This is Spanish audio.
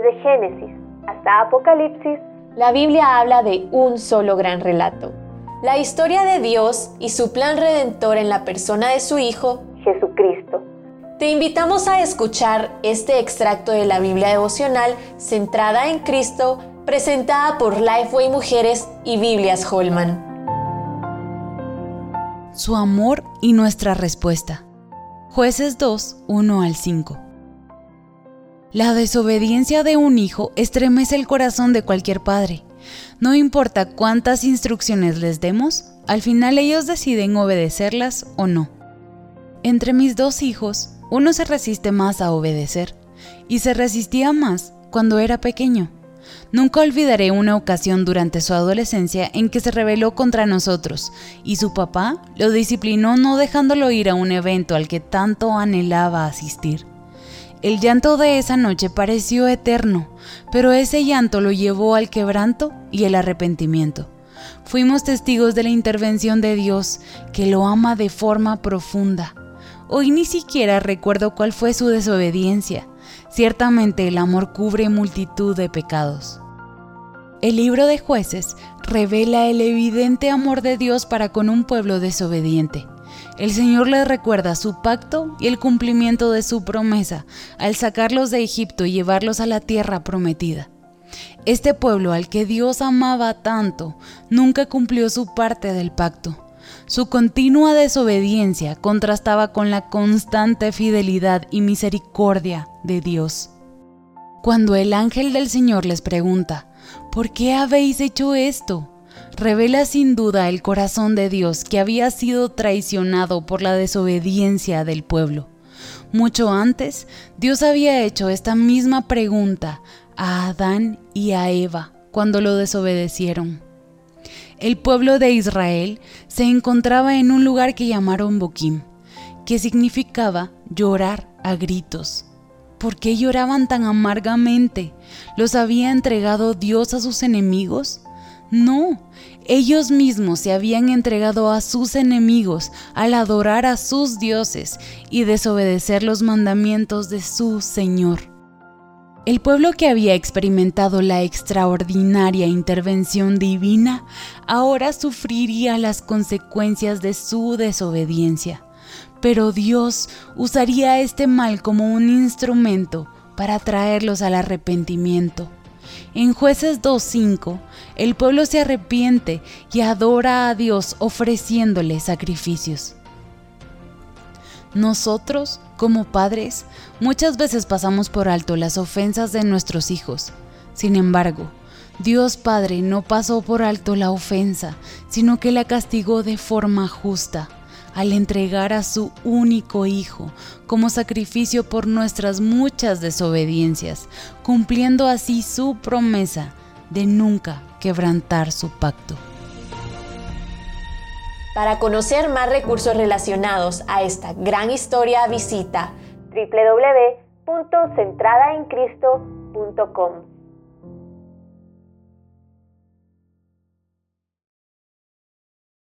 Desde Génesis hasta Apocalipsis, la Biblia habla de un solo gran relato. La historia de Dios y su plan redentor en la persona de su Hijo, Jesucristo. Te invitamos a escuchar este extracto de la Biblia devocional centrada en Cristo, presentada por Lifeway Mujeres y Biblias Holman. Su amor y nuestra respuesta. Jueces 2, 1 al 5. La desobediencia de un hijo estremece el corazón de cualquier padre. No importa cuántas instrucciones les demos, al final ellos deciden obedecerlas o no. Entre mis dos hijos, uno se resiste más a obedecer y se resistía más cuando era pequeño. Nunca olvidaré una ocasión durante su adolescencia en que se rebeló contra nosotros y su papá lo disciplinó no dejándolo ir a un evento al que tanto anhelaba asistir. El llanto de esa noche pareció eterno, pero ese llanto lo llevó al quebranto y el arrepentimiento. Fuimos testigos de la intervención de Dios, que lo ama de forma profunda. Hoy ni siquiera recuerdo cuál fue su desobediencia. Ciertamente el amor cubre multitud de pecados. El libro de jueces revela el evidente amor de Dios para con un pueblo desobediente. El Señor les recuerda su pacto y el cumplimiento de su promesa al sacarlos de Egipto y llevarlos a la tierra prometida. Este pueblo al que Dios amaba tanto nunca cumplió su parte del pacto. Su continua desobediencia contrastaba con la constante fidelidad y misericordia de Dios. Cuando el ángel del Señor les pregunta, ¿por qué habéis hecho esto? Revela sin duda el corazón de Dios que había sido traicionado por la desobediencia del pueblo. Mucho antes, Dios había hecho esta misma pregunta a Adán y a Eva cuando lo desobedecieron. El pueblo de Israel se encontraba en un lugar que llamaron Boquim, que significaba llorar a gritos. ¿Por qué lloraban tan amargamente? ¿Los había entregado Dios a sus enemigos? No, ellos mismos se habían entregado a sus enemigos al adorar a sus dioses y desobedecer los mandamientos de su Señor. El pueblo que había experimentado la extraordinaria intervención divina ahora sufriría las consecuencias de su desobediencia. Pero Dios usaría este mal como un instrumento para traerlos al arrepentimiento. En jueces 2.5, el pueblo se arrepiente y adora a Dios ofreciéndole sacrificios. Nosotros, como padres, muchas veces pasamos por alto las ofensas de nuestros hijos. Sin embargo, Dios Padre no pasó por alto la ofensa, sino que la castigó de forma justa al entregar a su único Hijo como sacrificio por nuestras muchas desobediencias, cumpliendo así su promesa de nunca quebrantar su pacto. Para conocer más recursos relacionados a esta gran historia, visita www.centradaencristo.com.